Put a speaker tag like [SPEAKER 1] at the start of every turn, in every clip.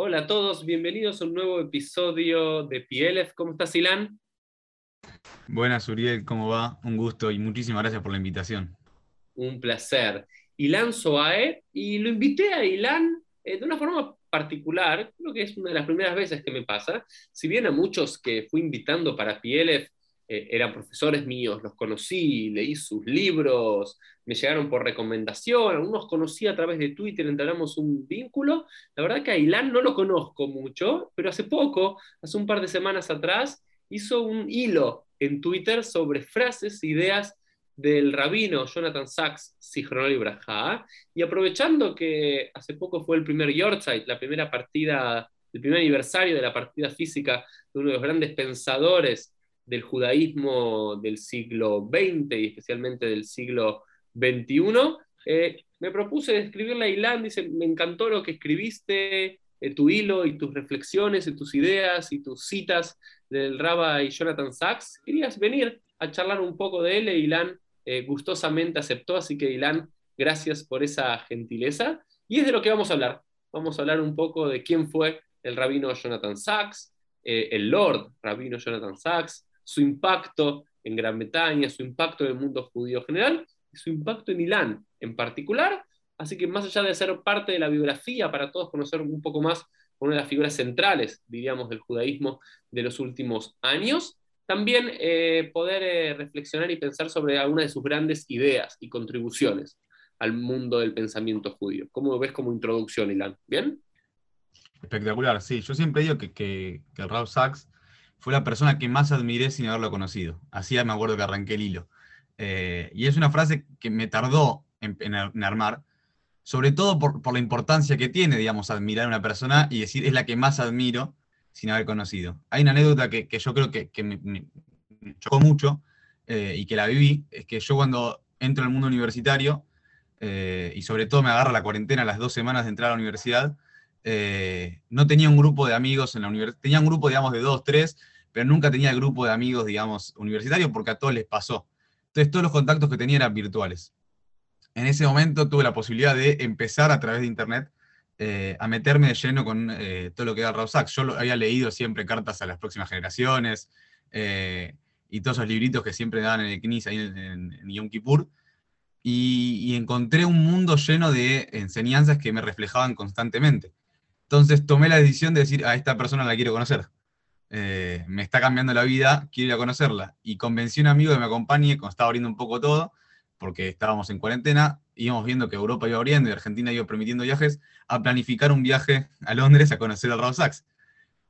[SPEAKER 1] Hola a todos, bienvenidos a un nuevo episodio de PLF. ¿Cómo estás, Ilan?
[SPEAKER 2] Buenas, Uriel, ¿cómo va? Un gusto y muchísimas gracias por la invitación.
[SPEAKER 1] Un placer. Ilan Soae, y lo invité a Ilan eh, de una forma particular, creo que es una de las primeras veces que me pasa. Si bien a muchos que fui invitando para PLF eh, eran profesores míos, los conocí, leí sus libros, me llegaron por recomendación, algunos conocí a través de Twitter, entablamos un vínculo. La verdad que a Ilan no lo conozco mucho, pero hace poco, hace un par de semanas atrás, hizo un hilo en Twitter sobre frases, ideas del rabino Jonathan Sachs, Sichronol y Braja, y aprovechando que hace poco fue el primer Yorkshire, la primera partida, el primer aniversario de la partida física de uno de los grandes pensadores del judaísmo del siglo XX y especialmente del siglo XXI, eh, me propuse escribirle a Ilan, dice, me encantó lo que escribiste, eh, tu hilo y tus reflexiones y tus ideas y tus citas del y Jonathan Sachs. Querías venir a charlar un poco de él e Ilan eh, gustosamente aceptó, así que Ilan, gracias por esa gentileza. Y es de lo que vamos a hablar. Vamos a hablar un poco de quién fue el rabino Jonathan Sachs, el Lord rabino Jonathan Sachs, su impacto en Gran Bretaña, su impacto en el mundo judío general y su impacto en Milán en particular. Así que más allá de ser parte de la biografía, para todos conocer un poco más una de las figuras centrales, diríamos, del judaísmo de los últimos años, también eh, poder eh, reflexionar y pensar sobre algunas de sus grandes ideas y contribuciones al mundo del pensamiento judío. ¿Cómo lo ves como introducción, Ilan? ¿Bien?
[SPEAKER 2] Espectacular, sí. Yo siempre digo que, que, Sachs fue la persona que más admiré sin haberlo conocido. Así me acuerdo que arranqué el hilo. Eh, y es una frase que me tardó en, armar, sobre todo por, la importancia que tiene, digamos, admirar a una persona y decir es la que más admiro sin haber conocido. Hay una anécdota que, yo creo que, me, chocó mucho eh, y que la viví, es que yo cuando entro en el mundo universitario, eh, y sobre todo me agarra la cuarentena las dos semanas de entrar a la universidad, eh, no tenía un grupo de amigos en la universidad, tenía un grupo, digamos, de dos, tres, pero nunca tenía el grupo de amigos, digamos, universitarios porque a todos les pasó. Entonces todos los contactos que tenía eran virtuales. En ese momento tuve la posibilidad de empezar a través de internet eh, a meterme de lleno con eh, todo lo que era Raw Yo había leído siempre cartas a las próximas generaciones y todos esos libritos que siempre daban en el CNIS ahí en, Yom Kippur. y, encontré un mundo lleno de enseñanzas que me reflejaban constantemente. Entonces tomé la decisión de decir, a esta persona la quiero conocer. Eh, me está cambiando la vida, quiero ir a conocerla. Y convencí a un amigo que me acompañe, cuando estaba abriendo un poco todo, porque estábamos en cuarentena, íbamos viendo que Europa iba abriendo y Argentina iba permitiendo viajes, a planificar un viaje a Londres a conocer al Raw Sachs.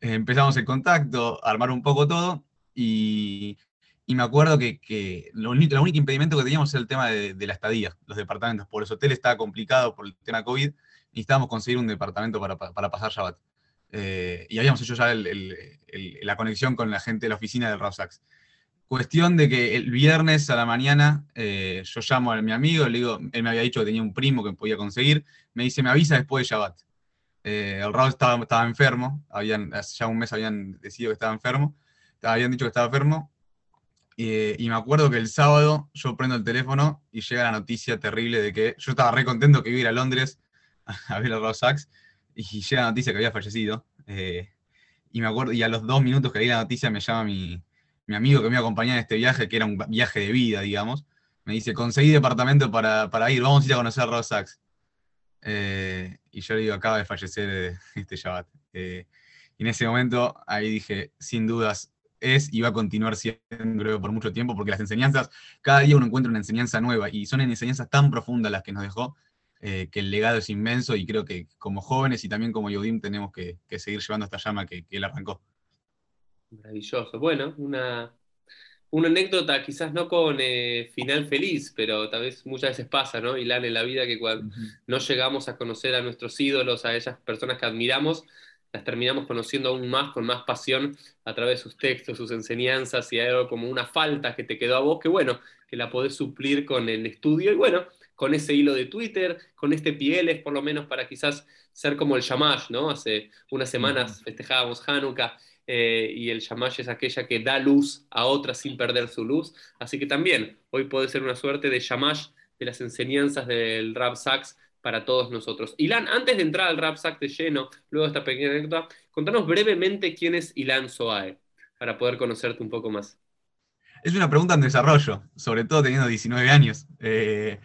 [SPEAKER 2] Eh, empezamos el contacto, a armar un poco todo, y, me acuerdo que, lo, único impedimento que teníamos era el tema de, de, la estadía, los departamentos. Por los hoteles estaba complicado por el tema COVID, necesitábamos conseguir un departamento para, pasar Shabbat. Eh, y habíamos hecho ya la conexión con la gente de la oficina del Rawsax. Cuestión de que el viernes a la mañana eh, yo llamo a mi amigo, le digo, él me había dicho que tenía un primo que podía conseguir, me dice, me avisa después de Shabbat. Eh, el Raúl estaba, estaba enfermo, habían, hace ya un mes habían decidido que estaba enfermo, habían dicho que estaba enfermo, y me acuerdo que el sábado yo prendo el teléfono y llega la noticia terrible de que yo estaba re contento que iba a ir a Londres a ver a Ross Sachs y llega la noticia que había fallecido. Eh, y me acuerdo, y a los dos minutos que leí la noticia me llama mi, amigo que me acompañaba en este viaje, que era un viaje de vida, digamos. Me dice, conseguí departamento para, ir, vamos a ir a conocer a Ross Sachs. Eh, y yo le digo, acaba de fallecer eh, este Shabbat. y en ese momento ahí dije, sin dudas, es y va a continuar siendo por mucho tiempo, porque las enseñanzas, cada día uno encuentra una enseñanza nueva y son enseñanzas tan profundas las que nos dejó eh, que el legado es inmenso y creo que como jóvenes y también como Yodim tenemos que, seguir llevando esta llama que, él arrancó.
[SPEAKER 1] Maravilloso. Bueno, una, una anécdota quizás no con eh, final feliz, pero tal vez muchas veces pasa, ¿no? Ilan, en la vida que cuando no llegamos a conocer a nuestros ídolos, a esas personas que admiramos, las terminamos conociendo aún más, con más pasión, a través de sus textos, sus enseñanzas, y hay algo como una falta que te quedó a vos, que bueno, que la podés suplir con el estudio, y bueno, con ese hilo de Twitter, con este Pieles, por lo menos para quizás ser como el Shamash, ¿no? Hace unas semanas festejábamos Hanukkah eh, y el Shamash es aquella que da luz a otras sin perder su luz. Así que también hoy puede ser una suerte de Shamash de las enseñanzas del Rab Sachs para todos nosotros. Ilan, antes de entrar al Rap Sack de lleno, luego de esta pequeña anécdota, contanos brevemente quién es Ilan Soae, para poder conocerte un poco más.
[SPEAKER 2] Es una pregunta en desarrollo, sobre todo teniendo 19 años. Eh,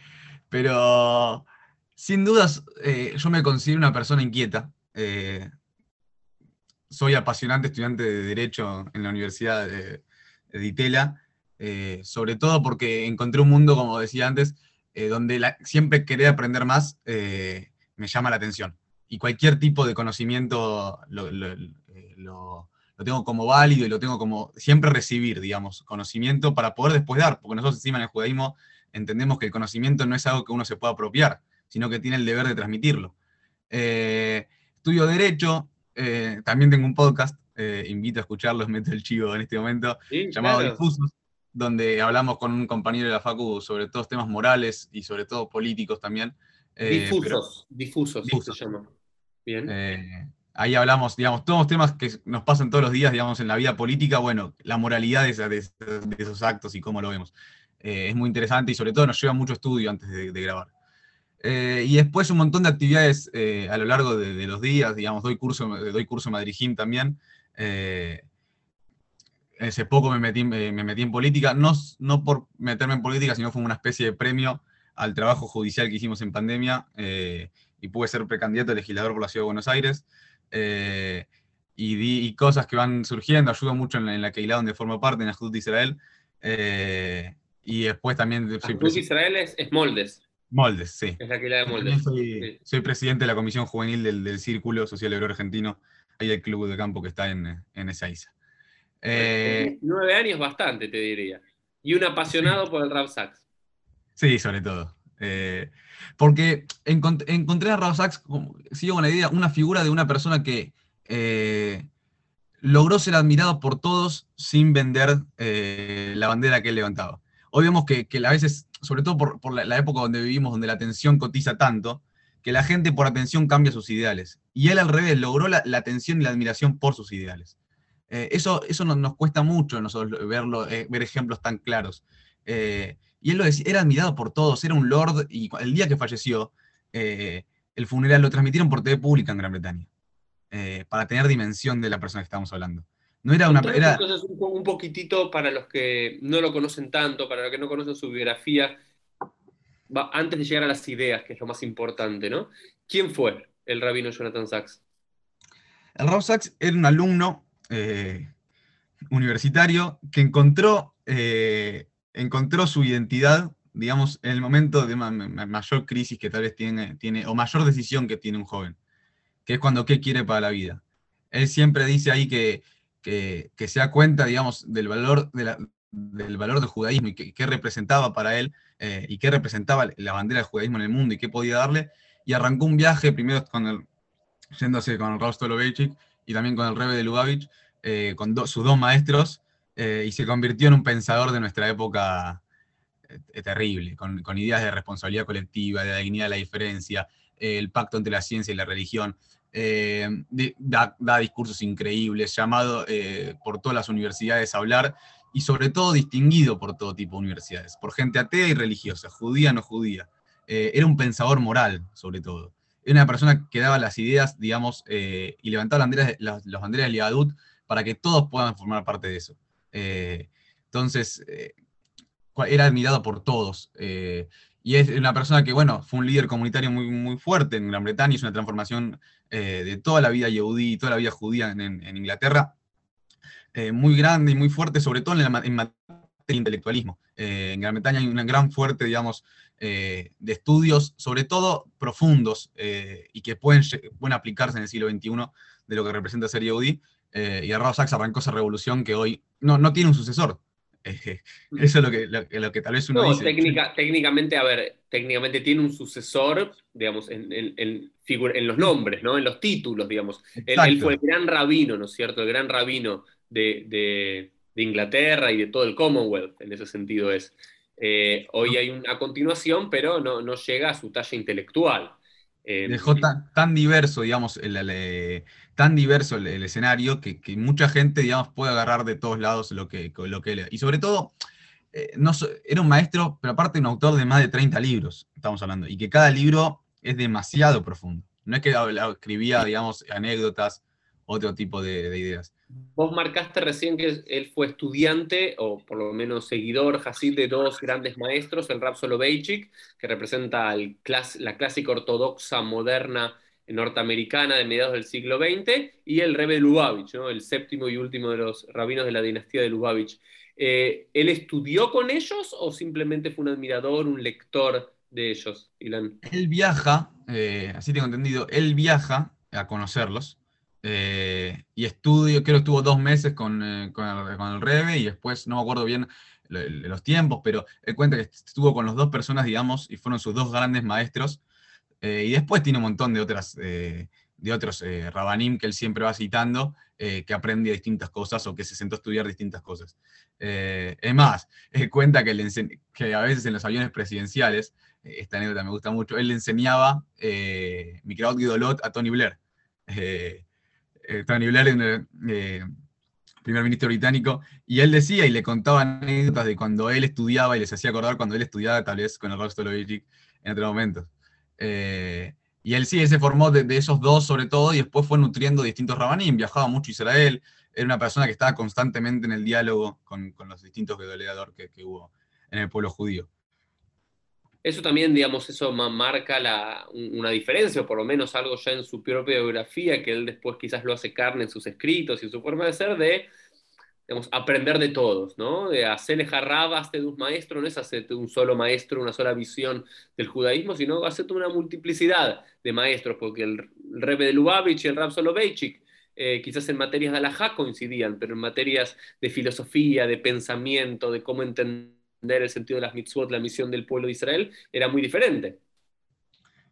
[SPEAKER 2] pero sin dudas, eh, yo me considero una persona inquieta. Eh, soy apasionante estudiante de Derecho en la Universidad de, Itela, sobre todo porque encontré un mundo, como decía antes, donde siempre querer aprender más me llama la atención. Y cualquier tipo de conocimiento lo, lo tengo como válido y lo tengo como siempre recibir, digamos, conocimiento para poder después dar, porque nosotros encima en el judaísmo entendemos que el conocimiento no es algo que uno se pueda apropiar, sino que tiene el deber de transmitirlo. Eh, estudio Derecho, eh, también tengo un podcast, eh, invito a escucharlos, meto el chivo en este momento, llamado Difusos, donde hablamos con un compañero de la Facu sobre todos temas morales y sobre todo políticos también.
[SPEAKER 1] difusos, difusos, difusos, se llama. Bien
[SPEAKER 2] ahí hablamos, digamos, todos los temas que nos pasan todos los días, digamos, en la vida política, bueno, la moralidad de, esos actos y cómo lo vemos. Eh, es muy interesante y sobre todo nos lleva mucho estudio antes de, grabar. Eh, y después un montón de actividades eh, a lo largo de, los días, digamos, doy curso, doy curso Madrid también. hace poco me metí, me, metí en política, no, no por meterme en política, sino fue una especie de premio al trabajo judicial que hicimos en pandemia y pude ser precandidato a legislador por la Ciudad de Buenos Aires. Eh, y, cosas que van surgiendo, ayudo mucho en la, en la Keilah donde formo parte, en Ahdut Israel. Eh, y después también...
[SPEAKER 1] Soy Israel es, Moldes.
[SPEAKER 2] Moldes, sí.
[SPEAKER 1] Es la Keilah de Moldes.
[SPEAKER 2] Soy, presidente de la Comisión Juvenil del, Círculo Social Obrero Argentino, ahí el club de campo que está en, en Ezeiza.
[SPEAKER 1] Eh, nueve años bastante, te diría. Y un apasionado por el rap sax.
[SPEAKER 2] Sí, sobre todo. Eh, porque encontré a Raúl Sachs, sigo con la idea, una figura de una persona que eh, logró ser admirado por todos sin vender eh, la bandera que él levantaba. Hoy vemos que, a veces, sobre todo por, la, época donde vivimos, donde la atención cotiza tanto, que la gente por atención cambia sus ideales. Y él al revés, logró la, atención y la admiración por sus ideales. eso eso nos, cuesta mucho nosotros verlo, ver ejemplos tan claros. Y él lo decía, era admirado por todos, era un lord, y el día que falleció, eh, el funeral lo transmitieron por TV pública en Gran Bretaña, eh, para tener dimensión de la persona que estamos hablando. No era una... Era...
[SPEAKER 1] Un, poquitito para los que no lo conocen tanto, para los que no conocen su biografía, antes de llegar a las ideas, que es lo más importante, ¿no? ¿Quién fue el rabino Jonathan Sachs?
[SPEAKER 2] El rabino Sachs era un alumno eh, universitario que encontró encontró su identidad, digamos, en el momento de mayor crisis que tal vez tiene, tiene, o mayor decisión que tiene un joven, que es cuando qué quiere para la vida. Él siempre dice ahí que, que, se da cuenta, digamos, del valor, del valor del judaísmo y qué representaba para él eh, y qué representaba la bandera del judaísmo en el mundo y qué podía darle. Y arrancó un viaje, primero con el, yéndose con el Soloveitchik y también con el Rebe de Lubavitch, eh, con sus dos maestros, eh, y se convirtió en un pensador de nuestra época terrible, con, ideas de responsabilidad colectiva, de la dignidad de la diferencia, el pacto entre la ciencia y la religión. Eh, da, discursos increíbles, llamado por todas las universidades a hablar y sobre todo distinguido por todo tipo de universidades, por gente atea y religiosa, judía no judía. era un pensador moral, sobre todo. Era una persona que daba las ideas, digamos, y levantaba banderas, las, las banderas del Yadut para que todos puedan formar parte de eso. Eh, entonces, eh, era admirado por todos. Eh, y es una persona que, bueno, fue un líder comunitario muy, muy fuerte en Gran Bretaña, hizo una transformación de toda la vida yehudí, toda la vida judía en, Inglaterra, muy grande y muy fuerte, sobre todo en, en materia de intelectualismo. en Gran Bretaña hay una gran fuerte, digamos, de estudios, sobre todo profundos, y que pueden, pueden aplicarse en el siglo XXI de lo que representa ser yehudí, y Arrao Sachs arrancó esa revolución que hoy no, no tiene un sucesor. Eh, eso es lo que, lo, que tal vez uno dice.
[SPEAKER 1] técnicamente, a ver, técnicamente tiene un sucesor, digamos, en, en, en, los nombres, ¿no? En los títulos, digamos. Él, fue el gran rabino, ¿no es cierto? El gran rabino de, de, Inglaterra y de todo el Commonwealth, en ese sentido es. Eh, hoy hay una continuación, pero no, no llega a su talla intelectual.
[SPEAKER 2] Eh, Dejó tan, diverso, digamos, el, tan diverso el, escenario que, mucha gente, digamos, puede agarrar de todos lados lo que, lo que Y sobre todo, eh, no, era un maestro, pero aparte un autor de más de 30 libros, estamos hablando, y que cada libro es demasiado profundo. No es que escribía, digamos, anécdotas, otro tipo de, ideas.
[SPEAKER 1] Vos marcaste recién que él fue estudiante, o por lo menos seguidor, Hasid, de dos grandes maestros, el Rab Soloveitchik, que representa la clásica ortodoxa moderna norteamericana de mediados del siglo XX, y el Rebbe Lubavitch, el séptimo y último de los rabinos de la dinastía de Lubavitch. Eh, ¿Él estudió con ellos o simplemente fue un admirador, un lector de ellos, Ilan?
[SPEAKER 2] Él viaja, eh, así tengo entendido, él viaja a conocerlos eh, y estudio, creo que estuvo dos meses con, con, el, Rebe y después no me acuerdo bien los tiempos, pero él cuenta que estuvo con las dos personas, digamos, y fueron sus dos grandes maestros. Y después tiene un montón de otras de otros eh, Rabanim que él siempre va citando, eh, que aprende distintas cosas o que se sentó a estudiar distintas cosas. Eh, es más, cuenta que, que, a veces en los aviones presidenciales, esta anécdota me gusta mucho, él le enseñaba Micraot Guidolot a Tony Blair. Tony Blair, primer ministro británico, y él decía y le contaba anécdotas de cuando él estudiaba y les hacía acordar cuando él estudiaba tal vez con el Rostolovic en otro momento. Y él sí, se formó de, esos dos sobre todo y después fue nutriendo distintos rabanim, viajaba mucho Israel, era una persona que estaba constantemente en el diálogo con, los distintos delegadores que, que, hubo en el pueblo judío.
[SPEAKER 1] Eso también, digamos, eso marca una diferencia, o por lo menos algo ya en su propia biografía, que él después quizás lo hace carne en sus escritos y en su forma de ser, de aprender de todos, ¿no? De hacerle jarrabas de un maestro, no es hacerte un solo maestro, una sola visión del judaísmo, sino hacerte una multiplicidad de maestros, porque el Rebbe de Lubavitch y el Rab Soloveitchik, eh, quizás en materias de alajá coincidían, pero en materias de filosofía, de pensamiento, de cómo entender el sentido de las mitzvot, la misión del pueblo de Israel, era muy diferente.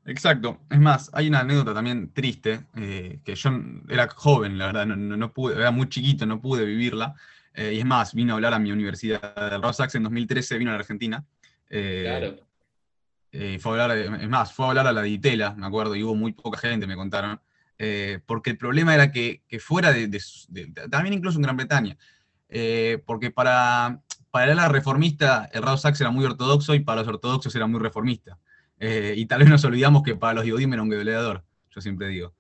[SPEAKER 2] Exacto. Es más, hay una anécdota también triste, eh, que yo era joven, la verdad, no, pude, era muy chiquito, no pude vivirla. Eh, y es más, vino a hablar a mi universidad de Rosax en 2013, vino a la Argentina. Eh, claro. fue a hablar, es más, fue a hablar a la Ditela, me acuerdo, y hubo muy poca gente, me contaron. porque el problema era que, fuera de, también incluso en Gran Bretaña, porque para, para la reformista el Rao era muy ortodoxo y para los ortodoxos era muy reformista. Eh, y tal vez nos olvidamos que para los Yodim era un goleador, yo siempre digo.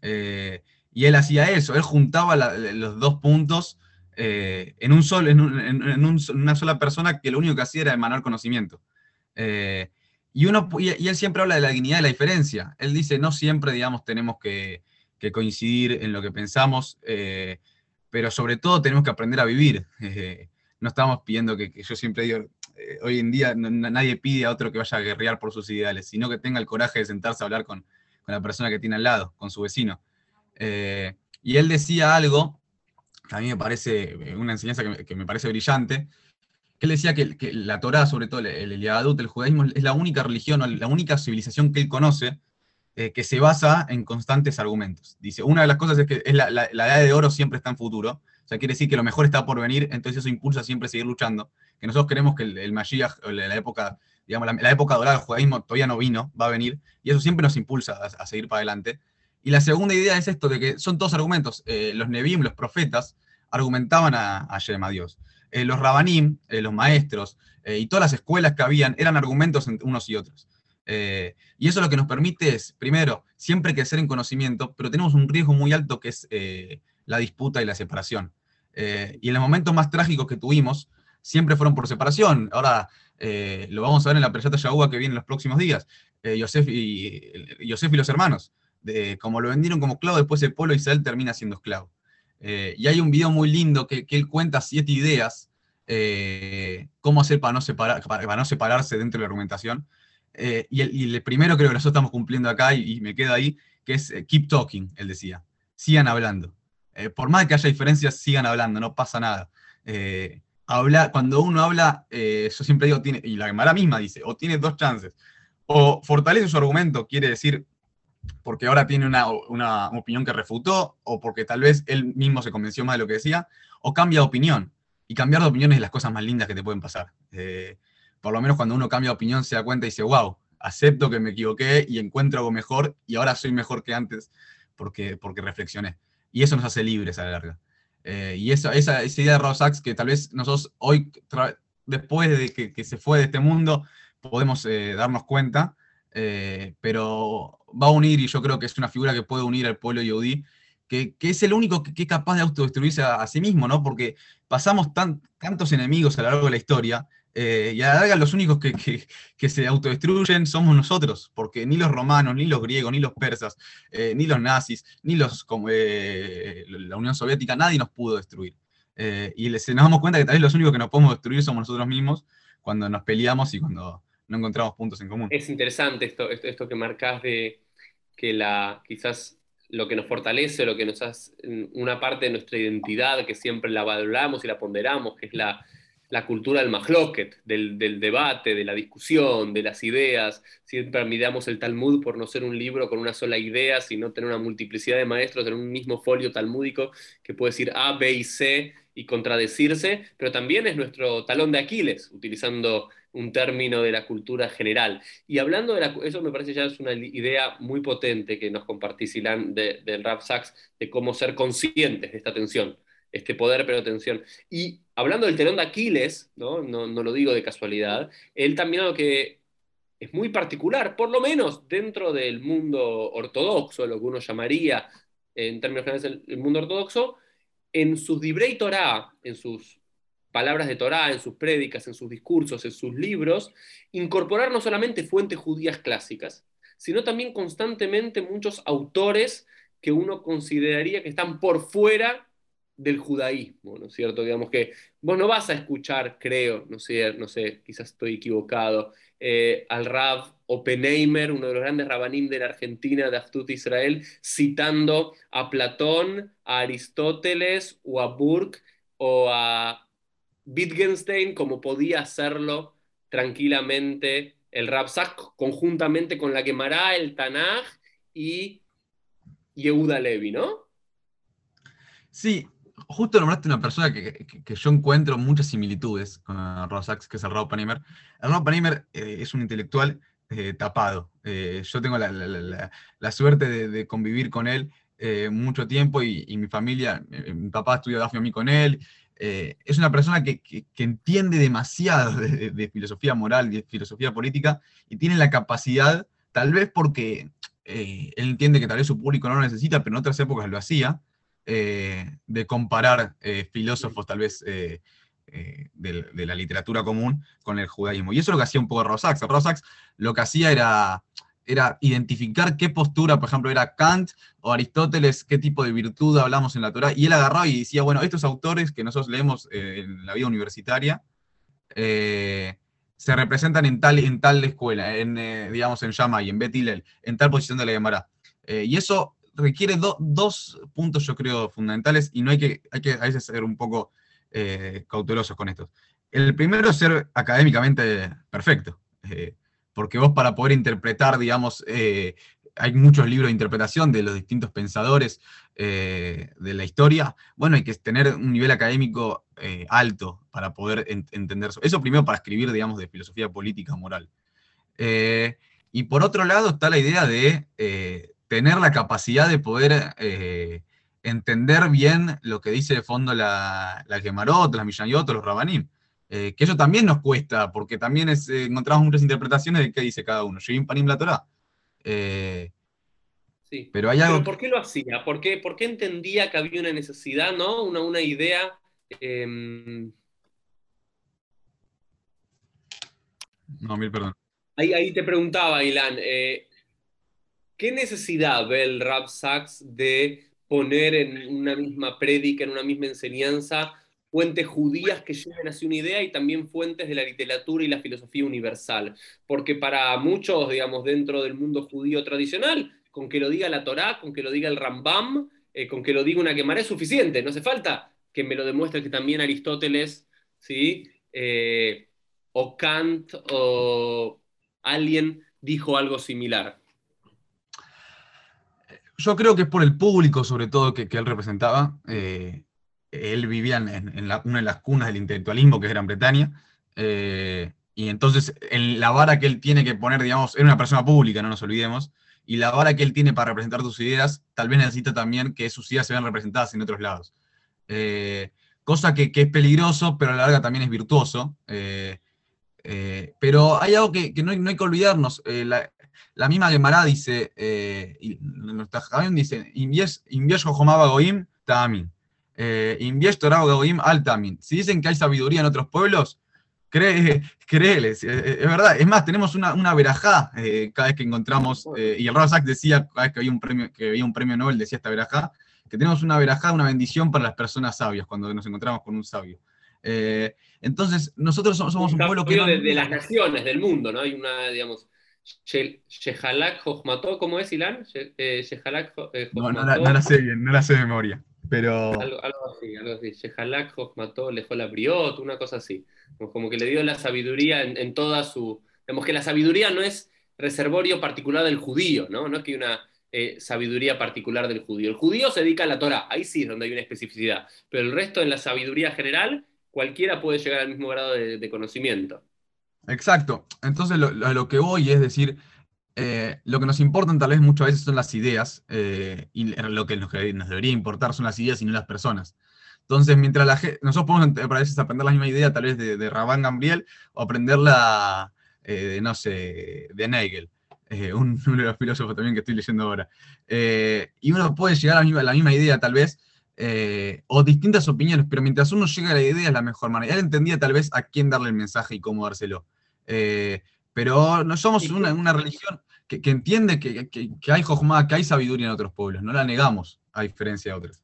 [SPEAKER 2] Eh, y él hacía eso, él juntaba los dos puntos eh, en, un en, una sola persona que lo único que hacía era emanar conocimiento. y, uno, y, él siempre habla de la dignidad de la diferencia. Él dice, no siempre, digamos, tenemos que, coincidir en lo que pensamos, pero sobre todo tenemos que aprender a vivir. no estamos pidiendo que, que yo siempre digo, eh, hoy en día nadie pide a otro que vaya a guerrear por sus ideales, sino que tenga el coraje de sentarse a hablar con, la persona que tiene al lado, con su vecino. Eh, y él decía algo que a mí me parece eh, una enseñanza que me, parece brillante, que él decía que, la Torah, sobre todo el, el el judaísmo, es la única religión, la única civilización que él conoce que se basa en constantes argumentos. Dice, una de las cosas es que la, la, edad de oro siempre está en futuro, o sea, quiere decir que lo mejor está por venir, entonces eso impulsa siempre a seguir luchando que nosotros creemos que el, el Mashiach, la, época, digamos, la, época dorada del judaísmo todavía no vino, va a venir, y eso siempre nos impulsa a, seguir para adelante. Y la segunda idea es esto, de que son todos argumentos. Eh, los Nebim, los profetas, argumentaban a, a a Dios. Eh, los Rabanim, eh, los maestros, y todas las escuelas que habían, eran argumentos entre unos y otros. y eso lo que nos permite es, primero, siempre crecer en conocimiento, pero tenemos un riesgo muy alto que es la disputa y la separación. Y en los momentos más trágicos que tuvimos, siempre fueron por separación. Ahora eh, lo vamos a ver en la Preyata Yahuá que viene en los próximos días. Eh, Yosef, y, y los hermanos, de, como lo vendieron como esclavo, después el pueblo de Israel termina siendo esclavo. Eh, y hay un video muy lindo que, él cuenta siete ideas, cómo hacer para no, separar, para, no separarse dentro de la argumentación. Y el, primero creo que nosotros estamos cumpliendo acá y, me queda ahí, que es keep talking, él decía. Sigan hablando. Por más que haya diferencias, sigan hablando, no pasa nada cuando uno habla, eh, yo siempre digo, y la Gemara misma dice, o tiene dos chances, o fortalece su argumento, quiere decir, porque ahora tiene una, opinión que refutó, o porque tal vez él mismo se convenció más de lo que decía, o cambia de opinión. Y cambiar de opinión es las cosas más lindas que te pueden pasar. Eh, por lo menos cuando uno cambia de opinión se da cuenta y dice, wow, acepto que me equivoqué y encuentro algo mejor y ahora soy mejor que antes porque, porque reflexioné. Y eso nos hace libres a la larga. Eh, y esa, esa, idea de Rosax que tal vez nosotros hoy, después de que, se fue de este mundo, podemos eh, darnos cuenta. eh, pero va a unir, y yo creo que es una figura que puede unir al pueblo yehudí, que, que es el único que, es capaz de autodestruirse a, sí mismo, ¿no? Porque pasamos tan, tantos enemigos a lo largo de la historia, eh, y a la larga los únicos que, que, se autodestruyen somos nosotros, porque ni los romanos, ni los griegos, ni los persas, eh, ni los nazis, ni los, como, la Unión Soviética, nadie nos pudo destruir. y nos damos cuenta que tal vez los únicos que nos podemos destruir somos nosotros mismos cuando nos peleamos y cuando no encontramos puntos en común.
[SPEAKER 1] Es interesante esto, esto, que marcas de que la, quizás lo que nos fortalece, lo que nos hace una parte de nuestra identidad, que siempre la valoramos y la ponderamos, que es la, la cultura del mahloket, del, del, debate, de la discusión, de las ideas. Siempre miramos el Talmud por no ser un libro con una sola idea, sino tener una multiplicidad de maestros en un mismo folio talmúdico que puede decir A, B y C y contradecirse, pero también es nuestro talón de Aquiles, utilizando un término de la cultura general. Y hablando de la, eso me parece ya es una idea muy potente que nos compartís, Ilan, del Rap Sachs, de cómo ser conscientes de esta tensión, este poder pero tensión. Y hablando del telón de Aquiles, ¿no? No, no lo digo de casualidad, él también algo que es muy particular, por lo menos dentro del mundo ortodoxo, lo que uno llamaría en términos generales el, mundo ortodoxo, en sus Dibrei Torah, en sus palabras de Torah, en sus prédicas, en sus discursos, en sus libros, incorporar no solamente fuentes judías clásicas, sino también constantemente muchos autores que uno consideraría que están por fuera del judaísmo, ¿no es cierto? Digamos que vos no vas a escuchar, creo, no sé, no sé quizás estoy equivocado, eh, al Rav Oppenheimer, uno de los grandes rabanim de la Argentina, de Aftut Israel, citando a Platón, a Aristóteles o a Burke o a Wittgenstein como podía hacerlo tranquilamente el Rapsak conjuntamente con la Gemara, el Tanaj y Yehuda Levi, ¿no?
[SPEAKER 2] Sí, justo nombraste una persona que, yo encuentro muchas similitudes con Rob Sachs, que es el Rob Panimer. El Panimer eh, es un intelectual eh, tapado. Eh, yo tengo la, suerte de, convivir con él mucho tiempo y, mi familia, mi papá estudió a mí con él, eh, es una persona que, entiende demasiado de, filosofía moral y de filosofía política y tiene la capacidad, tal vez porque eh, él entiende que tal vez su público no lo necesita, pero en otras épocas lo hacía, eh, de comparar filósofos tal vez de, la literatura común con el judaísmo. Y eso es lo que hacía un poco Rosax. Rosax lo que hacía era era identificar qué postura, por ejemplo, era Kant o Aristóteles, qué tipo de virtud hablamos en la Torah, y él agarraba y decía, bueno, estos autores que nosotros leemos eh, en la vida universitaria, eh, se representan en tal, en tal escuela, en, eh, digamos, en y en Bet en tal posición de la Gemara. y eso requiere dos puntos, yo creo, fundamentales, y no hay que, hay que a veces ser un poco cautelosos con estos. El primero es ser académicamente perfecto porque vos para poder interpretar, digamos, eh, hay muchos libros de interpretación de los distintos pensadores eh, de la historia, bueno, hay que tener un nivel académico eh, alto para poder entender eso. Eso primero para escribir, digamos, de filosofía política moral. y por otro lado está la idea de tener la capacidad de poder entender bien lo que dice de fondo la, la Gemarot, la Millanayot, los Rabanim. Eh, que eso también nos cuesta, porque también es, eh, encontramos muchas interpretaciones de qué dice cada uno. Yo Panim la Torah.
[SPEAKER 1] Eh, sí. Pero hay algo. ¿Por qué lo hacía? ¿Por qué, ¿Por qué, entendía que había una necesidad, ¿no? Una, una idea. Em,
[SPEAKER 2] no, mil perdón.
[SPEAKER 1] Ahí, ahí te preguntaba, Ilan, ¿qué necesidad ve el Rap Sachs de poner en una misma prédica, en una misma enseñanza, fuentes judías que lleven así una idea y también fuentes de la literatura y la filosofía universal. Porque para muchos, digamos, dentro del mundo judío tradicional, con que lo diga la Torá, con que lo diga el Rambam, eh, con que lo diga una quemara es suficiente, no hace falta que me lo demuestre que también Aristóteles, ¿sí? Eh, o Kant o alguien dijo algo similar.
[SPEAKER 2] Yo creo que es por el público, sobre todo, que, él representaba. Eh, él vivía en, una de las cunas del intelectualismo, que es Gran Bretaña, eh, y entonces en la vara que él tiene que poner, digamos, era una persona pública, no nos olvidemos, y la vara que él tiene para representar sus ideas, tal vez necesita también que sus ideas se vean representadas en otros lados. Eh, cosa que, es peligroso, pero a la larga también es virtuoso. Pero hay algo que, no, hay, que olvidarnos. Misma Gemara dice, eh, nuestra dice, Inviesh Jojomaba Goim Tamin. Inviesh Torah Goim Al Tamin. Si dicen que hay sabiduría en otros pueblos, cree, créeles, es verdad. Es más, tenemos una, una verajá cada vez que encontramos, y el Razak decía, cada vez que había un premio, que había un premio Nobel, decía esta verajá, que tenemos una verajá, una bendición para las personas sabias cuando nos encontramos con un sabio. Eh, entonces, nosotros somos, un pueblo que...
[SPEAKER 1] De, las naciones, del mundo, ¿no? Hay una, digamos, Shehalak Jochmató, ¿cómo es, Ilan? Shehalak
[SPEAKER 2] eh, no, no, la sé bien, no la sé de memoria, pero...
[SPEAKER 1] Algo, así, algo así. Shehalak Jochmató lejó la briot, una cosa así. Como que le dio la sabiduría en, toda su... Digamos que la sabiduría no es reservorio particular del judío, ¿no? No es que una eh, sabiduría particular del judío. El judío se dedica a la Torah, ahí sí es donde hay una especificidad, pero el resto en la sabiduría general cualquiera puede llegar al mismo grado de, conocimiento.
[SPEAKER 2] Exacto. Entonces, lo, lo, que voy es decir, eh, lo que nos importan tal vez muchas veces son las ideas, eh, y lo que nos, debería importar son las ideas y no las personas. Entonces, mientras la gente, nosotros podemos a veces aprender la misma idea tal vez de, de Rabán Gambriel o aprenderla, eh, no sé, de Nagel, un, uno de los filósofos también que estoy leyendo ahora. y uno puede llegar a la misma, idea tal vez, o distintas opiniones, pero mientras uno llega a la idea es la mejor manera. Él entendía tal vez a quién darle el mensaje y cómo dárselo. Eh, pero no somos una, una religión que, entiende que, hay jojma, que hay sabiduría en otros pueblos, no la negamos, a diferencia de otros.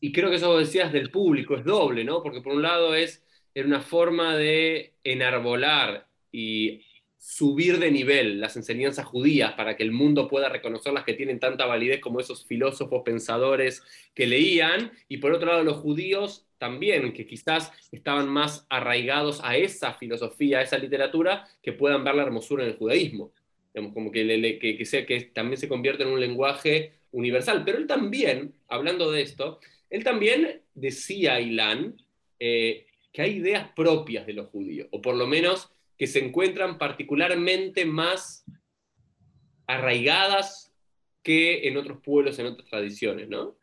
[SPEAKER 1] Y creo que eso decías del público, es doble, ¿no? Porque por un lado es una forma de enarbolar y subir de nivel las enseñanzas judías para que el mundo pueda reconocer las que tienen tanta validez como esos filósofos pensadores que leían, y por otro lado los judíos también, que quizás estaban más arraigados a esa filosofía, a esa literatura, que puedan ver la hermosura en el judaísmo. como que, que, sea, que también se convierte en un lenguaje universal. Pero él también, hablando de esto, él también decía, Ilan, eh, que hay ideas propias de los judíos, o por lo menos que se encuentran particularmente más arraigadas que en otros pueblos, en otras tradiciones, ¿no?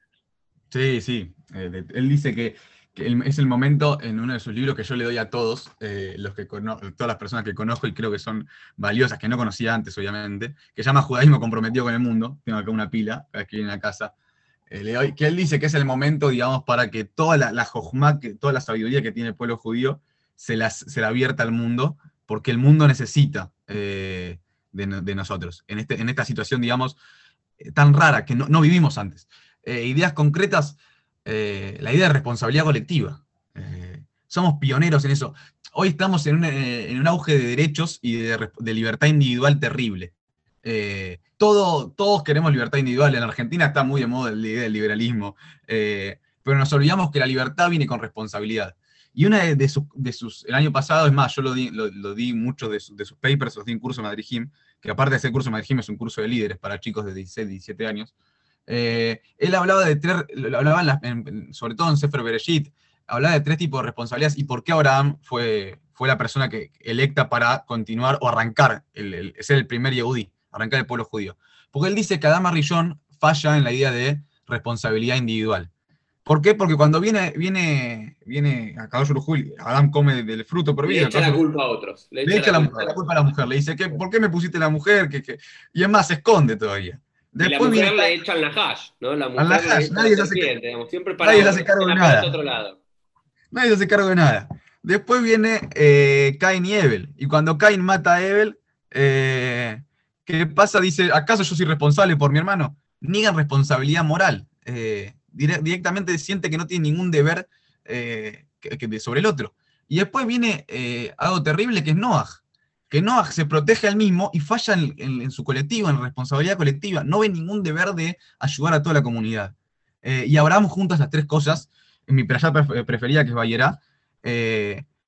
[SPEAKER 2] Sí, sí. Eh, él dice que, es el momento en uno de sus libros que yo le doy a todos, eh, los que todas las personas que conozco y creo que son valiosas, que no conocía antes, obviamente, que llama Judaísmo comprometido con el mundo. Tengo acá una pila, cada vez que viene a casa. Eh, que él dice que es el momento, digamos, para que toda la, la toda la sabiduría que tiene el pueblo judío se, se la abierta al mundo porque el mundo necesita eh, de, nosotros, en, este, en esta situación, digamos, tan rara que no, vivimos antes. Ideas concretas, la idea de responsabilidad colectiva. somos pioneros en eso. Hoy estamos en un, auge de derechos y de, libertad individual terrible. Todo, todos queremos libertad individual. En Argentina está muy de moda el idea liberalismo, pero nos olvidamos que la libertad viene con responsabilidad. Y una de, sus, el año pasado, es más, yo lo di, lo, di muchos de, sus papers, los di en curso Madrid que aparte de ese curso Madrid es un curso de líderes para chicos de 16, 17 años. Eh, él hablaba de tres, hablaba sobre todo en Sefer Bereshit, hablaba de tres tipos de responsabilidades y por qué Abraham fue, fue la persona que electa para continuar o arrancar, el, ser el primer Yehudi, arrancar el pueblo judío. Porque él dice que Adam Rillón falla en la idea de responsabilidad individual. ¿Por qué? Porque cuando viene, viene, viene a caballo Juli, Adán come del fruto
[SPEAKER 1] prohibido. Le echa la culpa a otros.
[SPEAKER 2] Le, echa, la, culpa. a la mujer. Le dice, ¿por qué me pusiste la mujer? Y es más, se esconde todavía.
[SPEAKER 1] Después la mujer le echan la hash, ¿no? La mujer
[SPEAKER 2] la hash. Nadie se hace,
[SPEAKER 1] siempre para
[SPEAKER 2] nadie se hace cargo de nada.
[SPEAKER 1] Otro lado.
[SPEAKER 2] Nadie se hace cargo de nada. Después viene eh, Cain y Evel. Y cuando Cain mata a Evel, eh, ¿qué pasa? Dice, ¿acaso yo soy responsable por mi hermano? Niegan responsabilidad moral. Eh, directamente siente que no tiene ningún deber eh, sobre el otro. Y después viene algo terrible que es Noah, que Noah se protege al mismo y falla en, su colectivo, en responsabilidad colectiva, no ve ningún deber de ayudar a toda la comunidad. Eh, y Abraham juntas las tres cosas, en mi playa preferida que es Bayerá.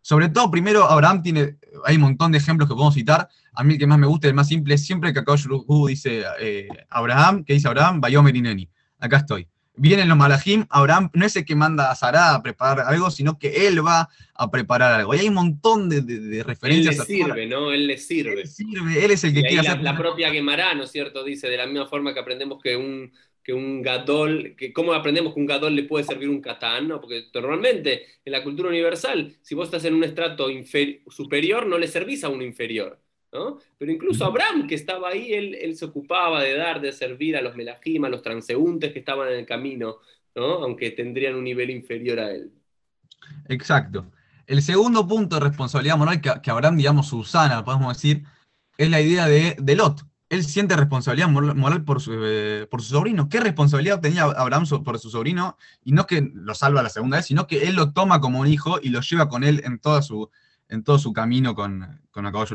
[SPEAKER 2] sobre todo, primero, Abraham tiene, hay un montón de ejemplos que podemos citar, a mí el que más me gusta, el más simple, siempre que acá dice Abraham, que dice Abraham, Bayomer Ineni. Acá estoy vienen los malajim, Abraham no es el que manda a Sarah a preparar algo, sino que él va a preparar algo. Y hay un montón de, referencias.
[SPEAKER 1] Él le sirve, ¿no? Él le sirve.
[SPEAKER 2] Él, sirve, él es el que quiere
[SPEAKER 1] la,
[SPEAKER 2] hacer...
[SPEAKER 1] La propia Gemara, ¿no es cierto? Dice, de la misma forma que aprendemos que un, que un gadol, que cómo aprendemos que un gadol le puede servir un katán, ¿no? Porque normalmente en la cultura universal, si vos estás en un estrato superior, no le servís a uno inferior. ¿No? Pero incluso Abraham, que estaba ahí, él, se ocupaba de dar, de servir a los melajim, a los transeúntes que estaban en el camino, ¿no? aunque tendrían un nivel inferior a él.
[SPEAKER 2] Exacto. El segundo punto de responsabilidad moral que, que Abraham, digamos, Susana, podemos decir, es la idea de, de Lot. Él siente responsabilidad moral por su, eh, por su sobrino. ¿Qué responsabilidad tenía Abraham por su sobrino? Y no que lo salva la segunda vez, sino que él lo toma como un hijo y lo lleva con él en, toda su, en todo su camino con, con Akadosh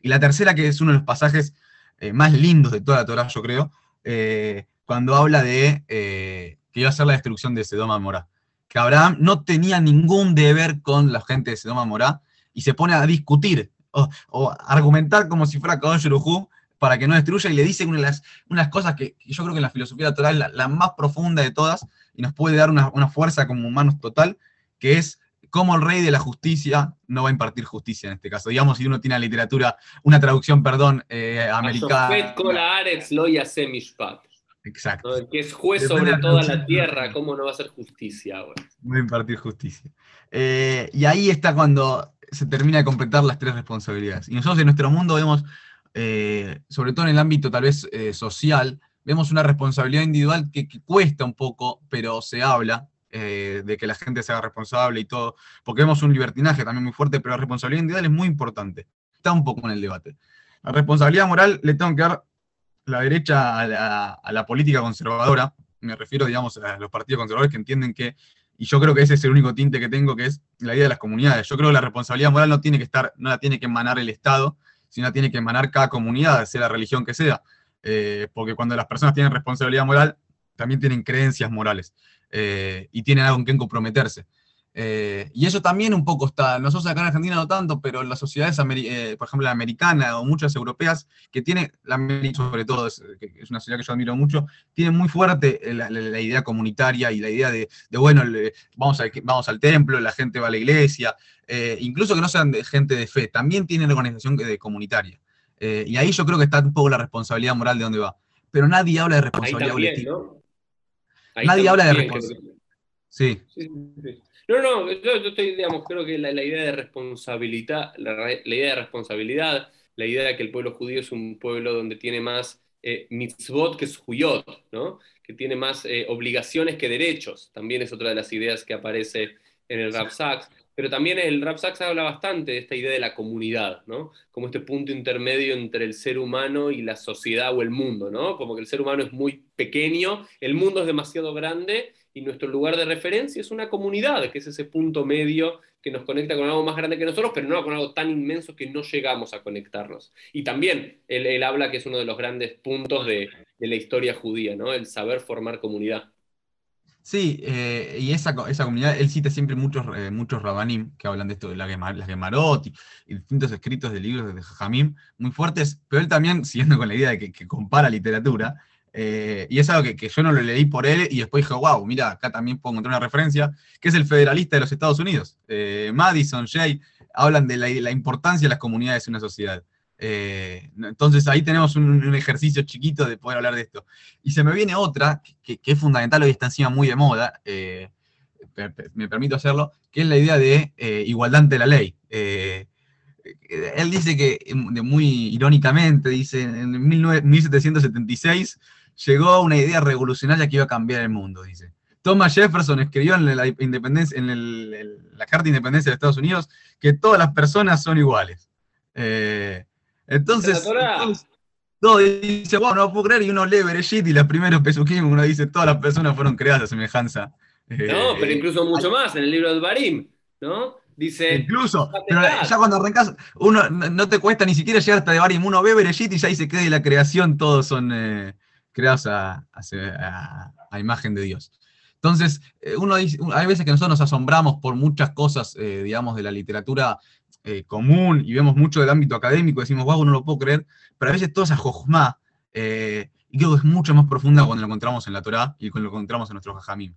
[SPEAKER 2] Y la tercera, que es uno de los pasajes eh, más lindos de toda la Torah, yo creo, eh, cuando habla de que iba a ser la destrucción de Sedoma Morá que Abraham no tenía ningún deber con la gente de Sedoma Morá y se pone a discutir o, argumentar como si fuera Kadosh Yurujú para que no destruya y le dice una de las, unas cosas que, yo creo que en la filosofía natural la, la más profunda de todas y nos puede dar una, fuerza como humanos total, que es cómo el rey de la justicia no va a impartir justicia en este caso. Digamos, si uno tiene la literatura, una traducción, perdón, eh, americana.
[SPEAKER 1] Exacto. El que es juez sobre toda la tierra, ¿cómo no va a ser justicia ahora?
[SPEAKER 2] No impartir justicia. Eh, y ahí está cuando se termina de completar las tres responsabilidades. Y nosotros en nuestro mundo vemos, eh, sobre todo en el ámbito tal vez eh, social, vemos una responsabilidad individual que, cuesta un poco, pero se habla de que la gente sea responsable y todo, porque vemos un libertinaje también muy fuerte, pero la responsabilidad individual es muy importante. Está un poco en el debate. La responsabilidad moral le tengo que dar la derecha a la, política conservadora, me refiero, digamos, a los partidos conservadores que entienden que, y yo creo que ese es el único tinte que tengo, que es la idea de las comunidades. Yo creo que la responsabilidad moral no tiene que estar, no la tiene que emanar el Estado, sino la tiene que emanar cada comunidad, sea la religión que sea. Eh, porque cuando las personas tienen responsabilidad moral, también tienen creencias morales eh, y tienen algo en que comprometerse. Eh, y eso también un poco está, nosotros acá en Argentina no tanto, pero en las sociedades, eh, por ejemplo, la americana o muchas europeas, que tiene, la sobre todo, es, una sociedad que yo admiro mucho, tiene muy fuerte la, idea comunitaria y la idea de, bueno, vamos, vamos al templo, la gente va a la iglesia, eh, incluso que no sean de gente de fe, también tienen organización de, comunitaria. y ahí yo creo que está un poco la responsabilidad moral de dónde va. Pero nadie habla de responsabilidad colectiva. Nadie habla de responsabilidad. sí. sí
[SPEAKER 1] no, no, yo, estoy, digamos, creo que la, idea de responsabilidad, la, idea de responsabilidad, la idea de que el pueblo judío es un pueblo donde tiene más eh, mitzvot que huyot, ¿no? Que tiene más eh, obligaciones que derechos. También es otra de las ideas que aparece en el Rap Sachs. Pero también el Rap Sachs habla bastante de esta idea de la comunidad, ¿no? Como este punto intermedio entre el ser humano y la sociedad o el mundo, ¿no? Como que el ser humano es muy pequeño, el mundo es demasiado grande y nuestro lugar de referencia es una comunidad, que es ese punto medio que nos conecta con algo más grande que nosotros, pero no con algo tan inmenso que no llegamos a conectarnos. Y también él, habla que es uno de los grandes puntos de, la historia judía, ¿no? el saber formar comunidad.
[SPEAKER 2] Sí, eh, y esa, esa, comunidad, él cita siempre muchos, eh, muchos rabanim que hablan de esto, de la, las Gemarot y, distintos escritos de libros de Jajamim muy fuertes, pero él también, siguiendo con la idea de que compara literatura, eh, y es algo que, yo no lo leí por él y después dije, wow, mira, acá también puedo encontrar una referencia, que es el federalista de los Estados Unidos. Eh, Madison, Jay, hablan de la, importancia de las comunidades en una sociedad. Eh, entonces ahí tenemos un, ejercicio chiquito de poder hablar de esto. Y se me viene otra, que, es fundamental, hoy está encima muy de moda, me permito hacerlo, que es la idea de igualdad ante la ley. él dice que, muy irónicamente, dice, en 1776 llegó una idea revolucionaria que iba a cambiar el mundo, dice. Thomas Jefferson escribió en la, independencia, en la Carta de Independencia de Estados Unidos que todas las personas son iguales. Eh, entonces, todo dice, bueno, no puedo creer, y uno lee Bereshit y los primeros pesukim, uno dice, todas las personas fueron creadas a semejanza.
[SPEAKER 1] Eh, no, pero incluso mucho más, en el libro de Barim, ¿no? Dice.
[SPEAKER 2] Incluso, pero ya cuando arrancas, uno no, te cuesta ni siquiera llegar hasta de Barim, uno ve Bereshit y ya dice que de la creación todos son. Eh, creados a, imagen de Dios. Entonces, eh, uno dice, hay veces que nosotros nos asombramos por muchas cosas, eh, digamos, de la literatura eh, común y vemos mucho del ámbito académico, decimos, wow, no lo puedo creer, pero a veces toda esa jojma, y creo que es mucho más profunda cuando lo encontramos en la Torá y cuando lo encontramos en nuestro jajamim.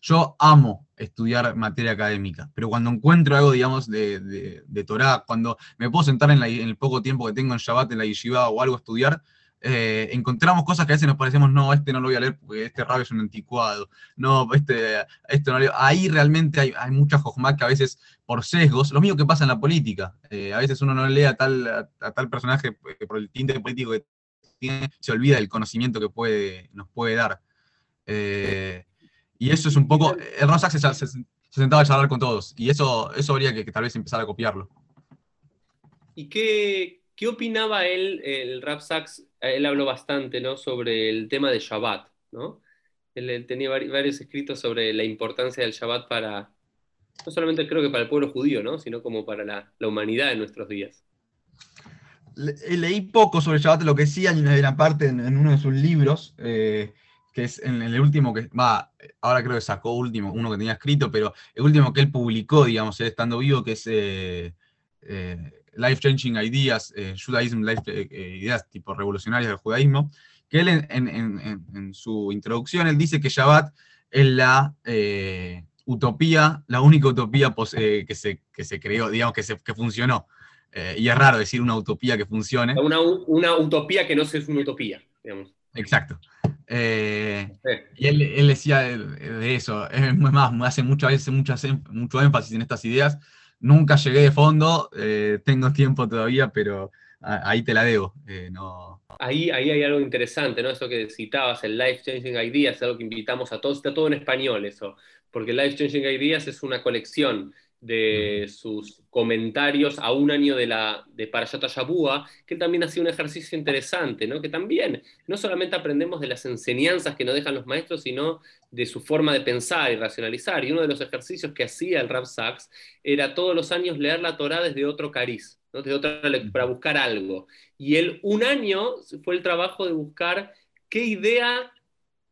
[SPEAKER 2] yo amo estudiar materia académica, pero cuando encuentro algo, digamos, de, de, Torá, cuando me puedo sentar en, el poco tiempo que tengo en Shabbat en la yeshiva o algo a estudiar, eh, encontramos cosas que a veces nos parecemos, no, este no lo voy a leer porque este rabio es un anticuado, no, este, este no lo leo. Ahí realmente hay, hay mucha jojma que a veces por sesgos, lo mismo que pasa en la política, eh, a veces uno no lee a tal, a, tal personaje eh, por el tinte político que tiene, se olvida del conocimiento que puede, nos puede dar. y eso es un poco, Ron se, se, sentaba a charlar con todos, y eso, eso habría que, que tal vez empezar a copiarlo.
[SPEAKER 1] ¿Y qué, ¿Qué opinaba él, el Rap Sachs? Él habló bastante ¿no? sobre el tema de Shabbat. ¿no? Él, tenía varios escritos sobre la importancia del Shabbat para, no solamente creo que para el pueblo judío, ¿no? sino como para la, humanidad en nuestros días.
[SPEAKER 2] Eh, leí poco sobre Shabbat, lo que sí hay una gran parte en, uno de sus libros, eh, que es el último que, va, ahora creo que sacó último, uno que tenía escrito, pero el último que él publicó, digamos, estando vivo, que es eh, Life Changing Ideas, eh, Judaism, life, eh, eh, ideas tipo revolucionarias del judaísmo, que él en, su introducción, él dice que Shabbat es la utopía, la única utopía que, se, que se creó, digamos, que, se, que funcionó. y es raro decir una utopía que funcione.
[SPEAKER 1] Una, una utopía que no es una utopía, digamos.
[SPEAKER 2] Exacto. Y él, decía de, eso, es más, hace muchas veces mucho énfasis en estas ideas, Nunca llegué de fondo, eh, tengo tiempo todavía, pero ahí te la debo. Eh, no...
[SPEAKER 1] ahí, ahí hay algo interesante, ¿no? Eso que citabas, el Life Changing Ideas, es algo que invitamos a todos, está todo en español eso, porque Life Changing Ideas es una colección de sus comentarios a un año de, la, de Parashat Shabua, que también ha sido un ejercicio interesante, ¿no? que también no solamente aprendemos de las enseñanzas que nos dejan los maestros, sino de su forma de pensar y racionalizar. Y uno de los ejercicios que hacía el Rav Sachs era todos los años leer la Torah desde otro cariz, ¿no? desde otra para buscar algo. Y él un año fue el trabajo de buscar qué idea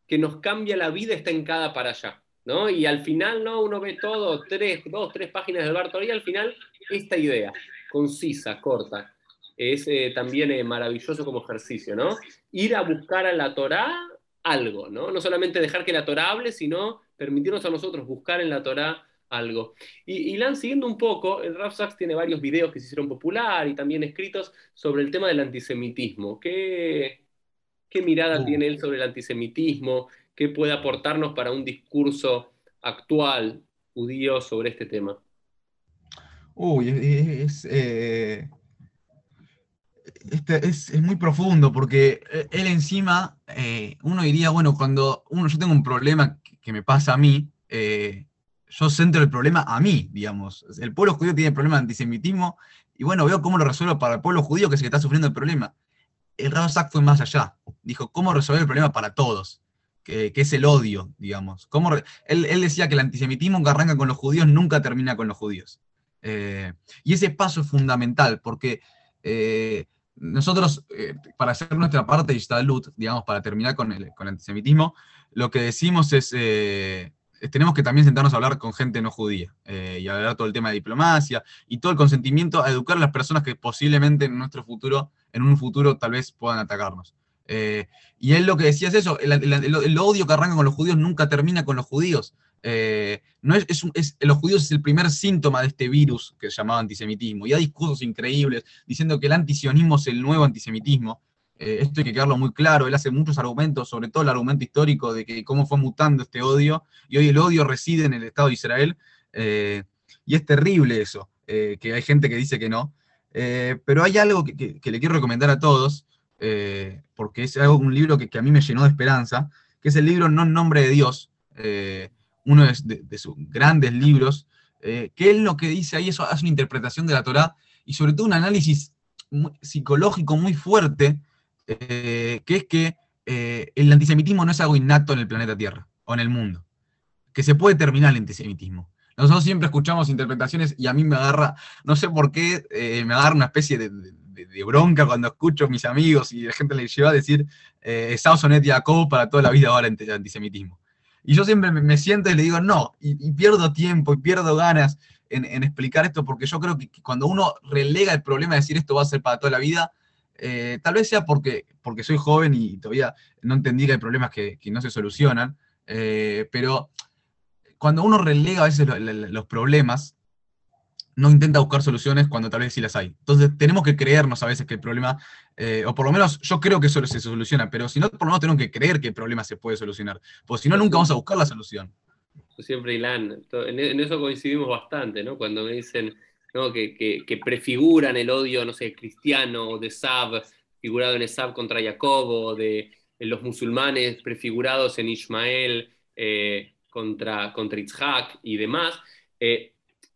[SPEAKER 1] que nos cambia la vida está en cada para allá. ¿No? Y al final, ¿no? Uno ve todo, tres, dos, tres páginas del Bartolí, y al final esta idea, concisa, corta, es eh, también eh, maravilloso como ejercicio, ¿no? Ir a buscar a la Torá algo, ¿no? No solamente dejar que la Torá hable, sino permitirnos a nosotros buscar en la Torá algo. Y, y Lan, siguiendo un poco, el Rav Sachs tiene varios videos que se hicieron popular y también escritos sobre el tema del antisemitismo. ¿Qué, qué mirada uh. tiene él sobre el antisemitismo? ¿Qué puede aportarnos para un discurso actual judío sobre este tema?
[SPEAKER 2] Uy, es, eh, este, es, muy profundo porque eh, él encima, eh, uno diría, bueno, cuando uno, yo tengo un problema que, me pasa a mí, yo centro el problema a mí, digamos. El pueblo judío tiene problema de antisemitismo y bueno, veo cómo lo resuelvo para el pueblo judío que es el que está sufriendo el problema. El Rav fue más allá. Dijo, ¿cómo resolver el problema para todos? Que, es el odio, digamos. él, decía que el antisemitismo que arranca con los judíos nunca termina con los judíos. Eh, y ese paso es fundamental, porque eh, nosotros, eh, para hacer nuestra parte de Ishtalut, digamos, para terminar con el, con antisemitismo, lo que decimos es, tenemos que también sentarnos a hablar con gente no judía, y hablar todo el tema de diplomacia, y todo el consentimiento a educar a las personas que posiblemente en nuestro futuro, en un futuro tal vez puedan atacarnos. Eh, y él lo que decía es eso, el, odio que arranca con los judíos nunca termina con los judíos. Eh, no es, los judíos es el primer síntoma de este virus que se llamaba antisemitismo. Y hay discursos increíbles diciendo que el antisionismo es el nuevo antisemitismo. Eh, esto hay que quedarlo muy claro. Él hace muchos argumentos, sobre todo el argumento histórico de que cómo fue mutando este odio. Y hoy el odio reside en el Estado de Israel. y es terrible eso, que hay gente que dice que no. pero hay algo que le quiero recomendar a todos, eh, porque es un libro que, a mí me llenó de esperanza, que es el libro No en nombre de Dios, eh, uno de, sus grandes libros, eh, que él lo que dice ahí es, hace una interpretación de la Torá y sobre todo un análisis psicológico muy fuerte, que es que el antisemitismo no es algo innato en el planeta Tierra o en el mundo, que se puede terminar el antisemitismo. Nosotros siempre escuchamos interpretaciones y a mí me agarra, no sé por qué, me agarra una especie de, bronca cuando escucho a mis amigos y la gente le lleva a decir eh, Sonet Jacob para toda la vida ahora en antisemitismo. Y yo siempre me, siento y le digo no, y, pierdo tiempo y pierdo ganas en, explicar esto, porque yo creo que, cuando uno relega el problema de decir esto va a ser para toda la vida, eh, tal vez sea porque, porque soy joven y todavía no entendí que hay problemas que, no se solucionan, eh, pero cuando uno relega a veces los problemas, no intenta buscar soluciones cuando tal vez sí las hay. Entonces tenemos que creernos a veces que el problema, eh, o por lo menos yo creo que eso se soluciona, pero si no, por lo menos tenemos que creer que el problema se puede solucionar, porque si no, nunca vamos a buscar la solución.
[SPEAKER 1] siempre, Ilan, en eso coincidimos bastante, ¿no? Cuando me dicen ¿no? que, que, prefiguran el odio, no sé, cristiano, de Sab, figurado en Esab contra Jacobo, de, los musulmanes prefigurados en Ismael eh, contra, contra Itzhak y demás. Eh,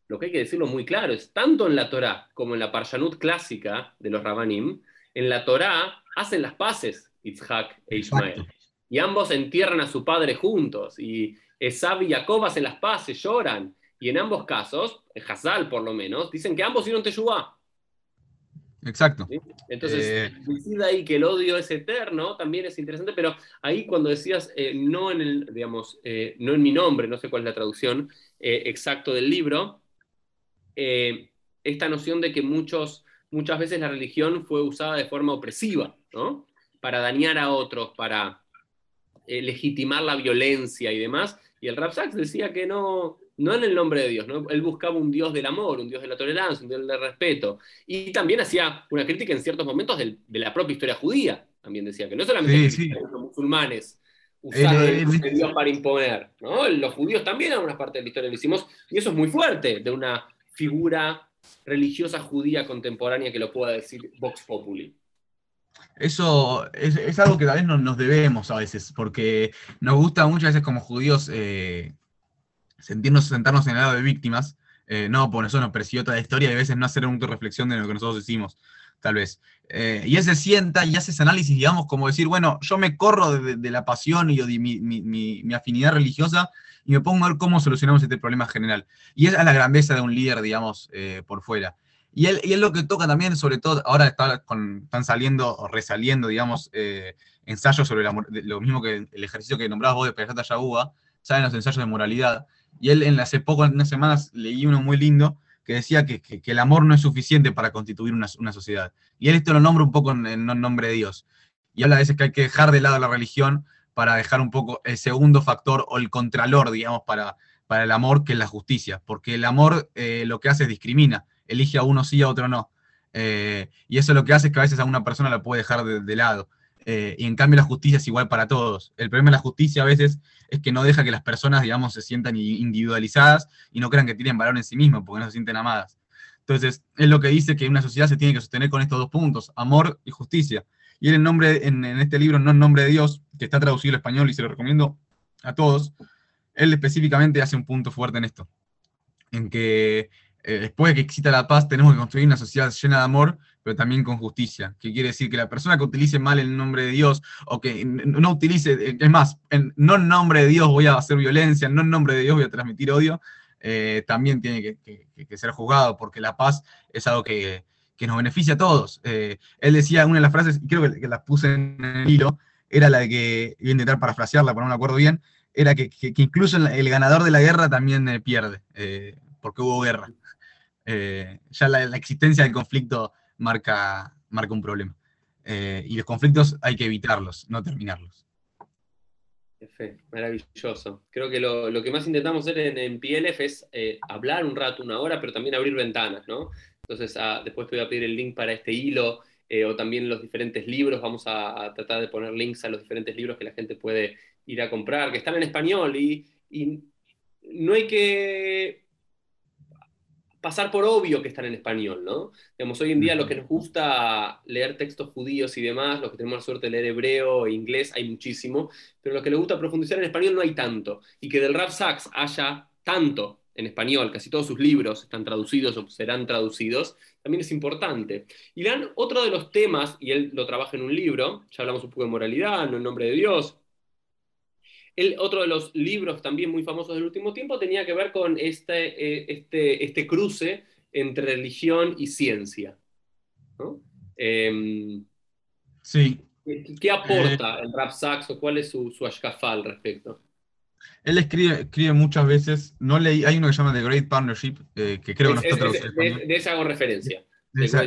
[SPEAKER 1] lo que hay que decirlo muy claro es, tanto en la Torá como en la Parshanut clásica de los Rabanim, en la Torá hacen las paces Itzhak e Ismael. Y ambos entierran a su padre juntos. Y Esab y Jacob hacen las paces, lloran. Y en ambos casos, en Hazal por lo menos, dicen que ambos hicieron Teshuvah.
[SPEAKER 2] Exacto.
[SPEAKER 1] Entonces, eh... decir ahí que el odio es eterno también es interesante, pero ahí cuando decías eh, no en el, digamos, eh, no en mi nombre, no sé cuál es la traducción eh, exacto del libro, eh, esta noción de que muchos, muchas veces la religión fue usada de forma opresiva, ¿no? Para dañar a otros, para eh, legitimar la violencia y demás. Y el Rapsax decía que no, no en el nombre de Dios, ¿no? él buscaba un Dios del amor, un Dios de la tolerancia, un Dios del respeto. Y también hacía una crítica en ciertos momentos de la propia historia judía. También decía que no solamente los musulmanes usaban el, Dios para imponer, ¿no? los judíos también en una parte de la historia lo hicimos, y eso es muy fuerte de una figura religiosa judía contemporánea que lo pueda decir Vox Populi.
[SPEAKER 2] Eso es, algo que tal vez no, nos debemos a veces, porque nos gusta muchas veces como judíos eh, sentirnos, sentarnos en el lado de víctimas, eh, no, por eso nos persiguió toda la historia y a veces no hacer una reflexión de lo que nosotros hicimos, tal vez. Eh, y él se sienta y hace ese análisis, digamos, como decir, bueno, yo me corro de, la pasión y de mi, mi afinidad religiosa y me pongo a ver cómo solucionamos este problema general. Y esa es la grandeza de un líder, digamos, eh, por fuera. Y él, y lo que toca también, sobre todo, ahora está con, están saliendo o resaliendo, digamos, eh, ensayos sobre lo mismo que el ejercicio que nombrabas vos de Pejata Yaguba, salen los ensayos de moralidad. Y él, en hace poco, en unas semanas, leí uno muy lindo que decía que, que, el amor no es suficiente para constituir una, una, sociedad. Y él esto lo nombra un poco en, nombre de Dios. Y habla a veces que hay que dejar de lado la religión para dejar un poco el segundo factor o el contralor, digamos, para, para el amor, que es la justicia, porque el amor eh, lo que hace es discrimina, elige a uno sí, a otro no. Eh, y eso lo que hace es que a veces a una persona la puede dejar de, lado. Eh, y en cambio la justicia es igual para todos. El problema de la justicia a veces es que no deja que las personas, digamos, se sientan individualizadas y no crean que tienen valor en sí mismos porque no se sienten amadas. Entonces, es lo que dice que una sociedad se tiene que sostener con estos dos puntos, amor y justicia. Y él en, nombre, en, este libro, No en nombre de Dios, que está traducido al español y se lo recomiendo a todos, él específicamente hace un punto fuerte en esto. En que eh, después de que exista la paz, tenemos que construir una sociedad llena de amor, pero también con justicia. Que quiere decir que la persona que utilice mal el nombre de Dios, o que no utilice, eh, es más, no en nombre de Dios voy a hacer violencia, no en nombre de Dios voy a transmitir odio, eh, también tiene que, ser juzgado, porque la paz es algo que, que nos beneficia a todos. Eh, él decía, una de las frases, y creo que, que las puse en el hilo, era la de que, voy a intentar parafrasearla, pero no me acuerdo bien, era que, incluso el ganador de la guerra también eh, pierde, eh, porque hubo guerra. ya la, existencia del conflicto marca, marca un problema. y los conflictos hay que evitarlos, no terminarlos.
[SPEAKER 1] maravilloso. Creo que lo, que más intentamos hacer en, en PLF es hablar un rato, una hora, pero también abrir ventanas, ¿no? Entonces, ah, después te voy a pedir el link para este hilo eh, o también los diferentes libros. Vamos a, tratar de poner links a los diferentes libros que la gente puede ir a comprar, que están en español y, no hay que pasar por obvio que están en español, ¿no? Digamos, hoy en día lo que nos gusta leer textos judíos y demás, los que tenemos la suerte de leer hebreo e inglés, hay muchísimo, pero lo que nos gusta profundizar en español no hay tanto. Y que del Rav Sachs haya tanto en español, casi todos sus libros están traducidos o serán traducidos, también es importante. Y dan otro de los temas, y él lo trabaja en un libro, ya hablamos un poco de moralidad, no en nombre de Dios. El, otro de los libros también muy famosos del último tiempo tenía que ver con este, eh, este, este cruce entre religión y ciencia. Em,
[SPEAKER 2] sí.
[SPEAKER 1] ¿Qué, aporta el Rap Saxo? ¿Cuál es su, su al respecto?
[SPEAKER 2] Él escribe, escribe muchas veces, no leí, hay uno que se llama The Great Partnership, eh, que creo que no está traducido.
[SPEAKER 1] De, de, esa hago referencia.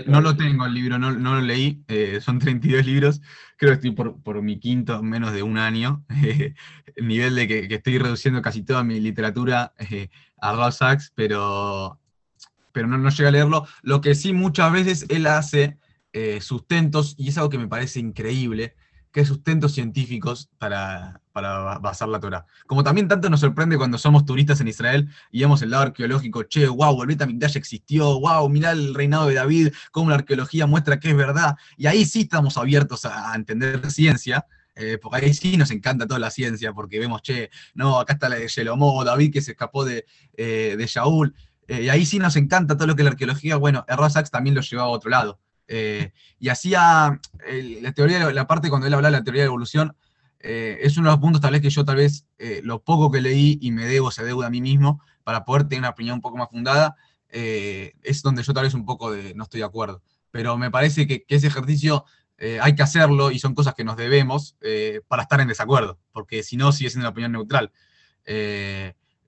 [SPEAKER 2] No lo tengo el libro, no, no lo leí, eh, son 32 libros, creo que estoy por, por mi quinto, menos de un año, el nivel de que, que, estoy reduciendo casi toda mi literatura eh, a Raw Sachs, pero pero no, no llegué a leerlo. Lo que sí muchas veces él hace eh, sustentos, y es algo que me parece increíble, es sustentos científicos para, para basar la Torah. Como también tanto nos sorprende cuando somos turistas en Israel y vemos el lado arqueológico, che, wow, el Betamigdash existió, wow, mirá el reinado de David, cómo la arqueología muestra que es verdad, y ahí sí estamos abiertos a, entender ciencia, eh, porque ahí sí nos encanta toda la ciencia, porque vemos, che, no, acá está la de Shelomó, David que se escapó de, eh, de Shaul, y ahí sí nos encanta todo lo que la arqueología, bueno, Errazax también lo llevaba a otro lado. Eh, y hacía la teoría, la parte cuando él hablaba de la teoría de la evolución, eh, es uno de los puntos tal vez que yo tal vez eh, lo poco que leí y me debo esa deuda a mí mismo para poder tener una opinión un poco más fundada, es donde yo tal vez un poco de, no estoy de acuerdo. Pero me parece que, ese ejercicio hay que hacerlo y son cosas que nos debemos para estar en desacuerdo, porque si no sigue siendo una opinión neutral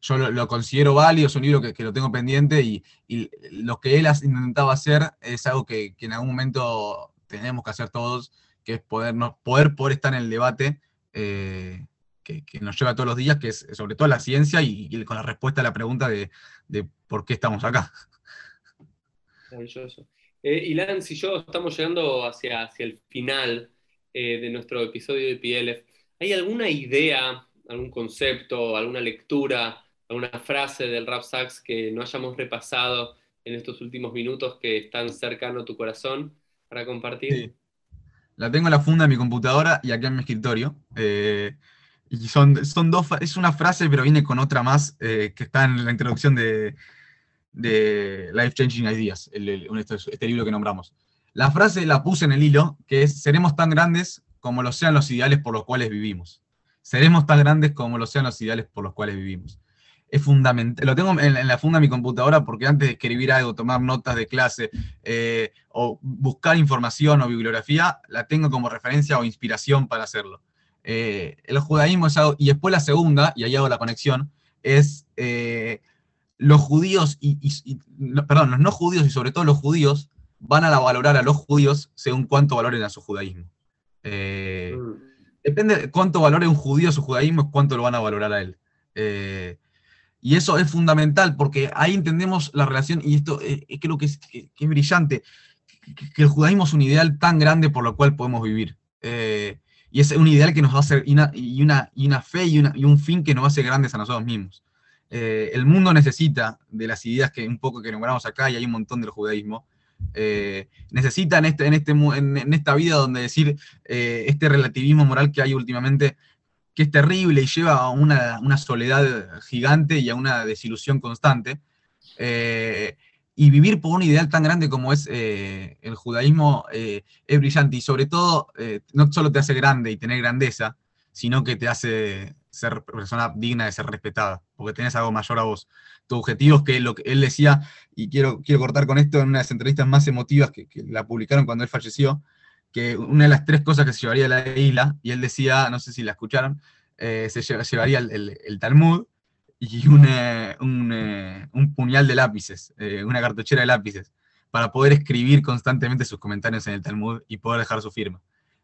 [SPEAKER 2] yo lo, considero válido, es un libro que, lo tengo pendiente y, lo que él intentaba hacer es algo que, en algún momento tenemos que hacer todos, que es podernos, poder, poder estar en el debate eh, que, nos lleva todos los días, que es sobre todo la ciencia y, con la respuesta a la pregunta de, por qué estamos acá.
[SPEAKER 1] Maravilloso. Eh, Ilan, si yo estamos llegando hacia, hacia el final eh, de nuestro episodio de PLF, ¿hay alguna idea, algún concepto, alguna lectura alguna frase del rap sax que no hayamos repasado en estos últimos minutos que están cercano a tu corazón para compartir?
[SPEAKER 2] La tengo en la funda de mi computadora y aquí en mi escritorio. Eh, y son, son dos, es una frase, pero viene con otra más eh, que está en la introducción de, de Life Changing Ideas, este, este libro que nombramos. La frase la puse en el hilo, que es, seremos tan grandes como lo sean los ideales por los cuales vivimos. Seremos tan grandes como lo sean los ideales por los cuales vivimos es fundamental. Lo tengo en, la funda de mi computadora porque antes de escribir algo, tomar notas de clase eh, o buscar información o bibliografía, la tengo como referencia o inspiración para hacerlo. Eh, el judaísmo es algo, y después la segunda, y ahí hago la conexión, es eh, los judíos, y, perdón, los no judíos y sobre todo los judíos van a valorar a los judíos según cuánto valoren a su judaísmo. Mm. Depende de cuánto valore un judío su judaísmo, es cuánto lo van a valorar a él. Y eso es fundamental porque ahí entendemos la relación, y esto eh, creo que es, brillante, que, el judaísmo es un ideal tan grande por lo cual podemos vivir. Eh, y es un ideal que nos va a hacer, y una, y una, fe y, un fin que nos va a hacer grandes a nosotros mismos. Eh, el mundo necesita de las ideas que un poco que nombramos acá, y hay un montón del judaísmo, necesita en, este, en, este, en, esta vida donde decir este relativismo moral que hay últimamente que es terrible y lleva a una, soledad gigante y a una desilusión constante. Eh, y vivir por un ideal tan grande como es eh, el judaísmo eh, es brillante y sobre todo no solo te hace grande y tener grandeza, sino que te hace ser persona digna de ser respetada, porque tenés algo mayor a vos. Tu objetivo es que lo que él decía, y quiero, quiero cortar con esto en una de las entrevistas más emotivas que la publicaron cuando él falleció, que una de las tres cosas que se llevaría a la isla, y él decía, no sé si la escucharon, eh, se llevaría el, Talmud y un, eh, eh, un, puñal de lápices, una cartuchera de lápices, para poder escribir constantemente sus comentarios en el Talmud y poder dejar su firma.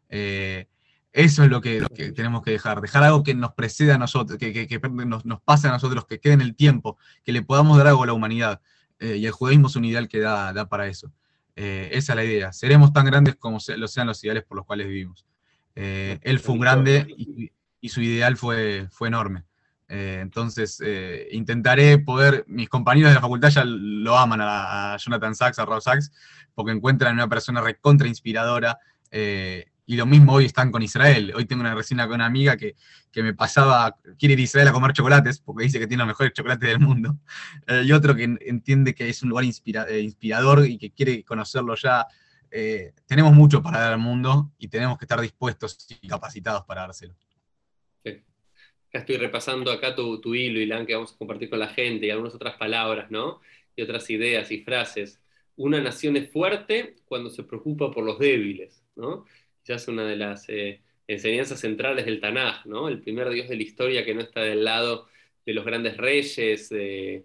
[SPEAKER 2] eso es lo que, tenemos que dejar, dejar algo que nos preceda a nosotros, que, nos, nos, pase a nosotros, que quede en el tiempo, que le podamos dar algo a la humanidad. y el judaísmo es un ideal que da, da para eso. Eh, esa es la idea. Seremos tan grandes como lo sean los ideales por los cuales vivimos. Eh, él fue un grande y, su ideal fue, fue enorme. Eh, entonces, intentaré poder, mis compañeros de la facultad ya lo aman a, Jonathan Sachs, a Rob Sachs, porque encuentran una persona recontra inspiradora y lo mismo hoy están con Israel. Hoy tengo una resina con una amiga que, me pasaba, quiere ir a Israel a comer chocolates, porque dice que tiene los mejores chocolates del mundo. Eh, y otro que entiende que es un lugar eh, inspirador y que quiere conocerlo ya. Eh, tenemos mucho para dar al mundo y tenemos que estar dispuestos y capacitados para dárselo.
[SPEAKER 1] Sí. estoy repasando acá tu, tu hilo, Ilan, que vamos a compartir con la gente y algunas otras palabras, ¿no? Y otras ideas y frases. Una nación es fuerte cuando se preocupa por los débiles, ¿no? Es una de las eh, enseñanzas centrales del Tanaj, ¿no? El primer Dios de la historia que no está del lado de los grandes reyes, de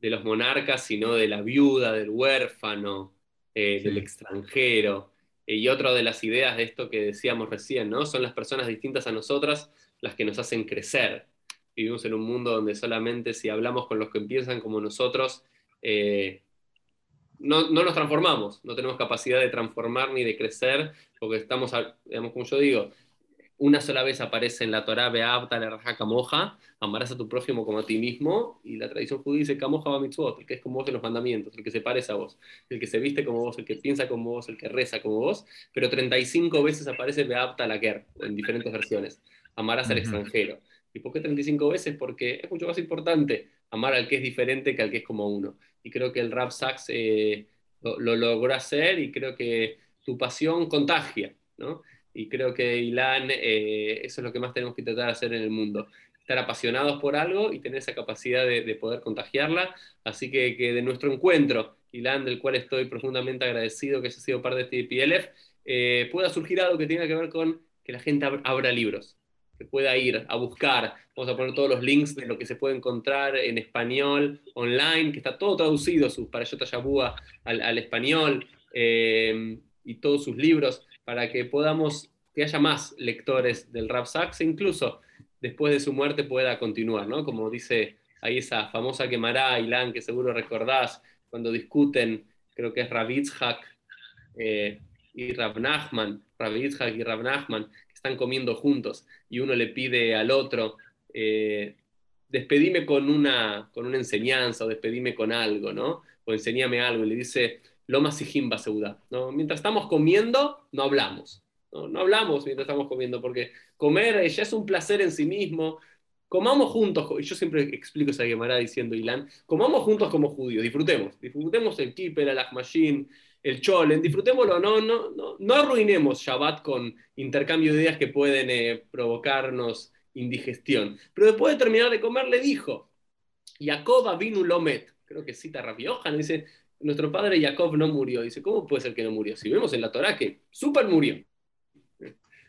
[SPEAKER 1] los monarcas, sino de la viuda, del huérfano, eh, del extranjero. y otra de las ideas de esto que decíamos recién, ¿no? Son las personas distintas a nosotras las que nos hacen crecer. Vivimos en un mundo donde solamente si hablamos con los que piensan como nosotros, eh, no, no, nos transformamos, no tenemos capacidad de transformar ni de crecer, porque estamos, digamos, como yo digo, una sola vez aparece en la Torah, Beabta, la Raja Camoja, amarás a tu prójimo como a ti mismo, y la tradición judía dice Camoja va mitzvot, el que es como vos en los mandamientos, el que se parece a vos, el que se viste como vos, el que piensa como vos, el que reza como vos, pero 35 veces aparece Beabta la Ger, en diferentes versiones, amarás al extranjero. ¿Y por qué 35 veces? Porque es mucho más importante amar al que es diferente que al que es como uno. Y creo que el Rap Sachs eh, lo, lo logró hacer y creo que tu pasión contagia, ¿no? y creo que Ilan, eh, eso es lo que más tenemos que tratar de hacer en el mundo. Estar apasionados por algo y tener esa capacidad de, poder contagiarla. Así que, que, de nuestro encuentro, Ilan, del cual estoy profundamente agradecido que haya sido parte de este PLF, eh, pueda surgir algo que tenga que ver con que la gente abra libros, que pueda ir a buscar. Vamos a poner todos los links de lo que se puede encontrar en español, online, que está todo traducido, su Parayota Yabúa al, español, eh, y todos sus libros para que podamos, que haya más lectores del Rap Sax e incluso después de su muerte pueda continuar, ¿no? Como dice ahí esa famosa quemará, Ilan, que seguro recordás, cuando discuten, creo que es Ravitzhak eh, y Rav Nachman, y Rav Nachman, están comiendo juntos y uno le pide al otro, eh, despedime con una, con una enseñanza o despedime con algo, ¿no? O enseñame algo. Y le dice, Loma Sijimba Seuda. ¿no? Mientras estamos comiendo, no hablamos. ¿no? hablamos mientras estamos comiendo, porque comer ya es un placer en sí mismo. Comamos juntos, y yo siempre explico esa Gemara diciendo, Ilan, comamos juntos como judíos, disfrutemos, disfrutemos el kippel, el achmashin, el cholen, disfrutémoslo, no, arruinemos Shabbat con intercambio de ideas que pueden eh, provocarnos indigestión. Pero después de terminar de comer le dijo, Jacob vino lomet, creo que cita Rabiojan, dice, nuestro padre Jacob no murió. Dice, ¿cómo puede ser que no murió? Si vemos en la Torah que super murió.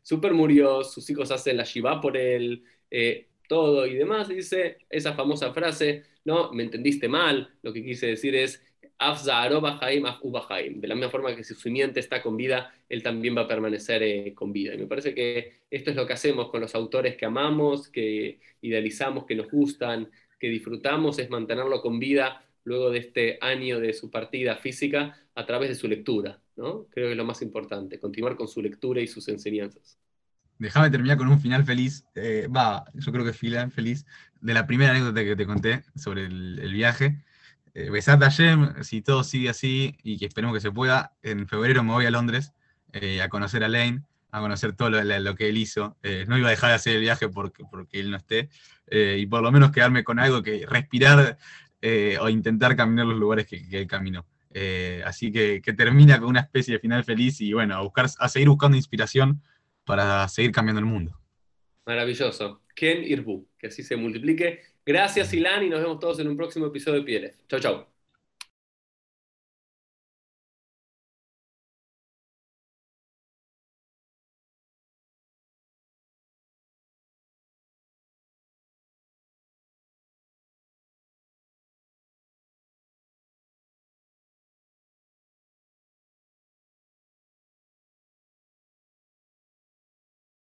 [SPEAKER 1] Super murió, sus hijos hacen la Shiva por él, eh, todo y demás. Dice esa famosa frase, no, me entendiste mal, lo que quise decir es, de la misma forma que si su simiente está con vida, él también va a permanecer eh, con vida. Y me parece que esto es lo que hacemos con los autores que amamos, que idealizamos, que nos gustan, que disfrutamos, es mantenerlo con vida luego de este año de su partida física a través de su lectura. ¿no? Creo que es lo más importante, continuar con su lectura y sus enseñanzas.
[SPEAKER 2] Déjame terminar con un final feliz, eh, va, yo creo que final feliz, de la primera anécdota que te conté sobre el, viaje. Eh, Besat Hashem, si todo sigue así y que esperemos que se pueda, en febrero me voy a Londres eh, a conocer a Lane, a conocer todo lo, que él hizo. Eh, no iba a dejar de hacer el viaje porque, porque él no esté, y por lo menos quedarme con algo que respirar eh, o intentar caminar los lugares que, que él caminó. Eh, así que, que, termina con una especie de final feliz y bueno, a, buscar, a seguir buscando inspiración para seguir cambiando el mundo.
[SPEAKER 1] Maravilloso. Ken Irbu, que así se multiplique. Gracias, Ilan, y nos vemos todos en un próximo episodio de Pieles. Chau, chau.